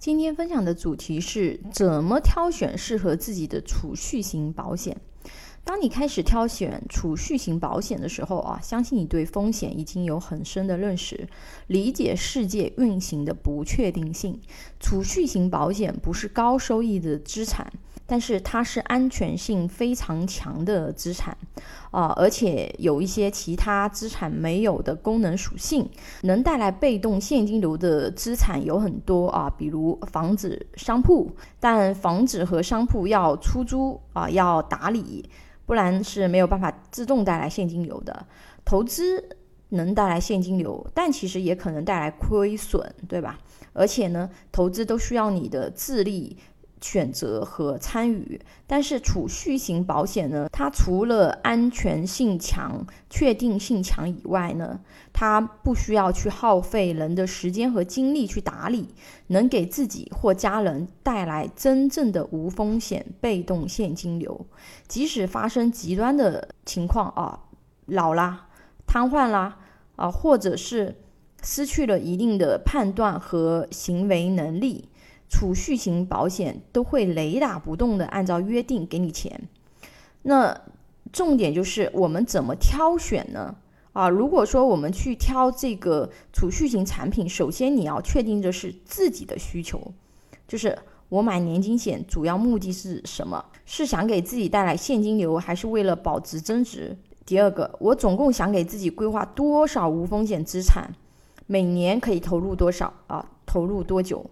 今天分享的主题是怎么挑选适合自己的储蓄型保险。当你开始挑选储蓄型保险的时候啊，相信你对风险已经有很深的认识，理解世界运行的不确定性。储蓄型保险不是高收益的资产。但是它是安全性非常强的资产，啊，而且有一些其他资产没有的功能属性，能带来被动现金流的资产有很多啊，比如房子、商铺，但房子和商铺要出租啊，要打理，不然是没有办法自动带来现金流的。投资能带来现金流，但其实也可能带来亏损，对吧？而且呢，投资都需要你的智力。选择和参与，但是储蓄型保险呢？它除了安全性强、确定性强以外呢，它不需要去耗费人的时间和精力去打理，能给自己或家人带来真正的无风险被动现金流。即使发生极端的情况啊，老啦、瘫痪啦啊，或者是失去了一定的判断和行为能力。储蓄型保险都会雷打不动的按照约定给你钱，那重点就是我们怎么挑选呢？啊，如果说我们去挑这个储蓄型产品，首先你要确定的是自己的需求，就是我买年金险主要目的是什么？是想给自己带来现金流，还是为了保值增值？第二个，我总共想给自己规划多少无风险资产，每年可以投入多少啊？投入多久？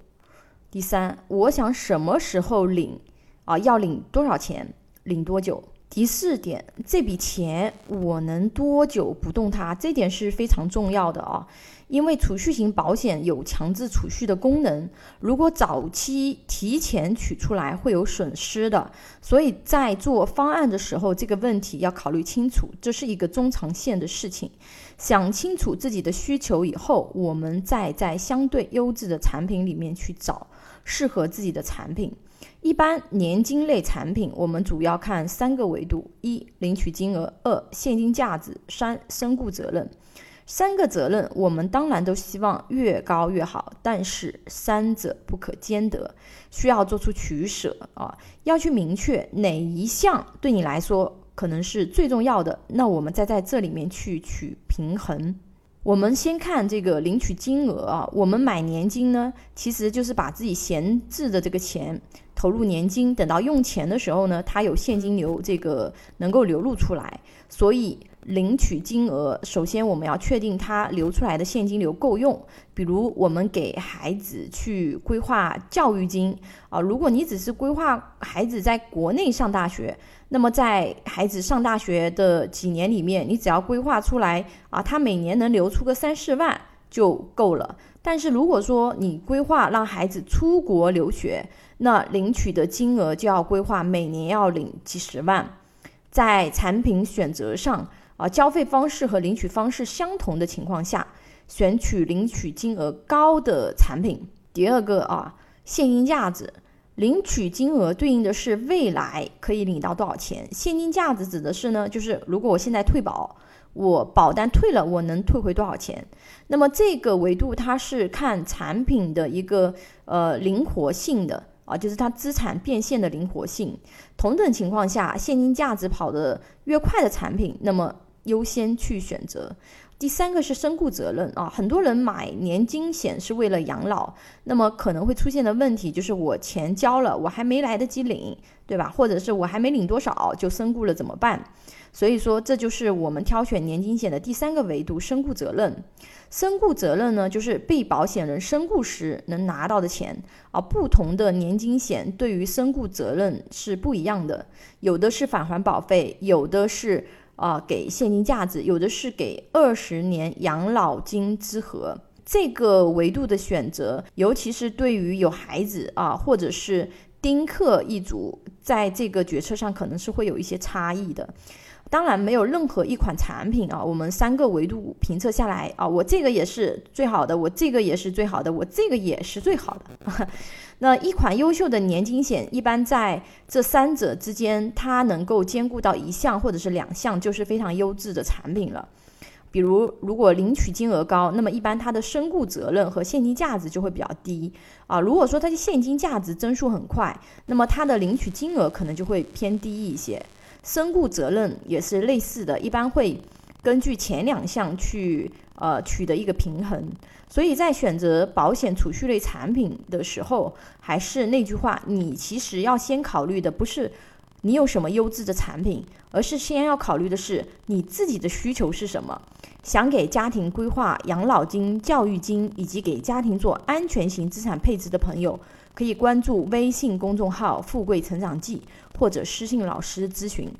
第三，我想什么时候领，啊，要领多少钱，领多久？第四点，这笔钱我能多久不动它？这点是非常重要的啊，因为储蓄型保险有强制储蓄的功能，如果早期提前取出来会有损失的，所以在做方案的时候，这个问题要考虑清楚，这是一个中长线的事情。想清楚自己的需求以后，我们再在相对优质的产品里面去找。适合自己的产品，一般年金类产品，我们主要看三个维度：一、领取金额；二、现金价值；三、身故责任。三个责任，我们当然都希望越高越好，但是三者不可兼得，需要做出取舍啊！要去明确哪一项对你来说可能是最重要的，那我们再在这里面去取平衡。我们先看这个领取金额啊，我们买年金呢，其实就是把自己闲置的这个钱投入年金，等到用钱的时候呢，它有现金流，这个能够流露出来。所以领取金额，首先我们要确定它流出来的现金流够用。比如我们给孩子去规划教育金啊，如果你只是规划孩子在国内上大学。那么在孩子上大学的几年里面，你只要规划出来啊，他每年能留出个三四万就够了。但是如果说你规划让孩子出国留学，那领取的金额就要规划每年要领几十万。在产品选择上啊，交费方式和领取方式相同的情况下，选取领取金额高的产品。第二个啊，现金价值。领取金额对应的是未来可以领到多少钱，现金价值指的是呢，就是如果我现在退保，我保单退了，我能退回多少钱？那么这个维度它是看产品的一个呃灵活性的啊，就是它资产变现的灵活性。同等情况下，现金价值跑得越快的产品，那么优先去选择。第三个是身故责任啊，很多人买年金险是为了养老，那么可能会出现的问题就是我钱交了，我还没来得及领，对吧？或者是我还没领多少就身故了怎么办？所以说这就是我们挑选年金险的第三个维度，身故责任。身故责任呢，就是被保险人身故时能拿到的钱啊。不同的年金险对于身故责任是不一样的，有的是返还保费，有的是。啊，给现金价值，有的是给二十年养老金之和，这个维度的选择，尤其是对于有孩子啊，或者是丁克一族，在这个决策上可能是会有一些差异的。当然，没有任何一款产品啊，我们三个维度评测下来啊，我这个也是最好的，我这个也是最好的，我这个也是最好的。那一款优秀的年金险，一般在这三者之间，它能够兼顾到一项或者是两项，就是非常优质的产品了。比如，如果领取金额高，那么一般它的身故责任和现金价值就会比较低啊。如果说它的现金价值增速很快，那么它的领取金额可能就会偏低一些。身故责任也是类似的，一般会根据前两项去呃取得一个平衡。所以在选择保险储蓄类产品的时候，还是那句话，你其实要先考虑的不是。你有什么优质的产品，而是先要考虑的是你自己的需求是什么。想给家庭规划养老金、教育金，以及给家庭做安全型资产配置的朋友，可以关注微信公众号“富贵成长记”或者私信老师咨询。